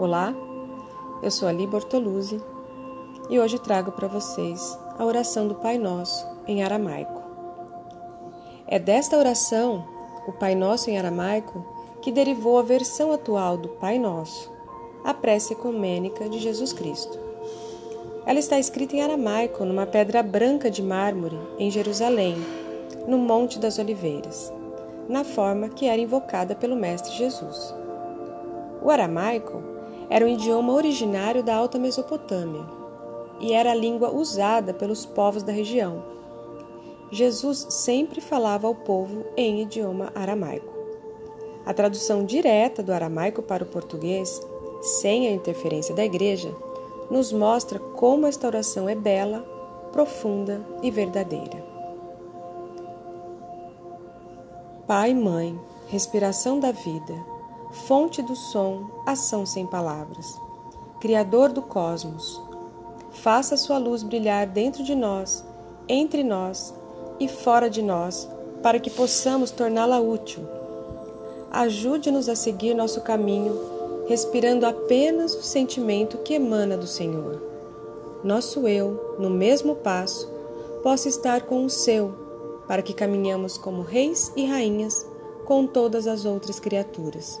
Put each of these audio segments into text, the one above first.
Olá, eu sou Ali Bortoluzzi e hoje trago para vocês a oração do Pai Nosso em aramaico. É desta oração, o Pai Nosso em aramaico, que derivou a versão atual do Pai Nosso, a prece ecumênica de Jesus Cristo. Ela está escrita em aramaico numa pedra branca de mármore em Jerusalém, no Monte das Oliveiras, na forma que era invocada pelo Mestre Jesus. O aramaico era um idioma originário da Alta Mesopotâmia e era a língua usada pelos povos da região. Jesus sempre falava ao povo em idioma aramaico. A tradução direta do aramaico para o português, sem a interferência da igreja, nos mostra como esta oração é bela, profunda e verdadeira. Pai, Mãe, respiração da vida, fonte do som, ação sem palavras. Criador do cosmos, faça sua luz brilhar dentro de nós, entre nós e fora de nós, para que possamos torná-la útil. Ajude-nos a seguir nosso caminho, respirando apenas o sentimento que emana do Senhor. Nosso eu, no mesmo passo, possa estar com o seu, para que caminhamos como reis e rainhas com todas as outras criaturas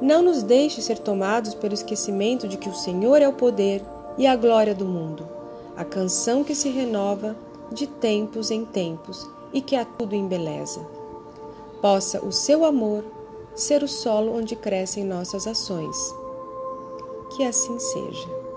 Não nos deixe ser tomados pelo esquecimento de que o Senhor é o poder e a glória do mundo, a canção que se renova de tempos em tempos e que a tudo embeleza. Possa o seu amor ser o solo onde crescem nossas ações. Que assim seja.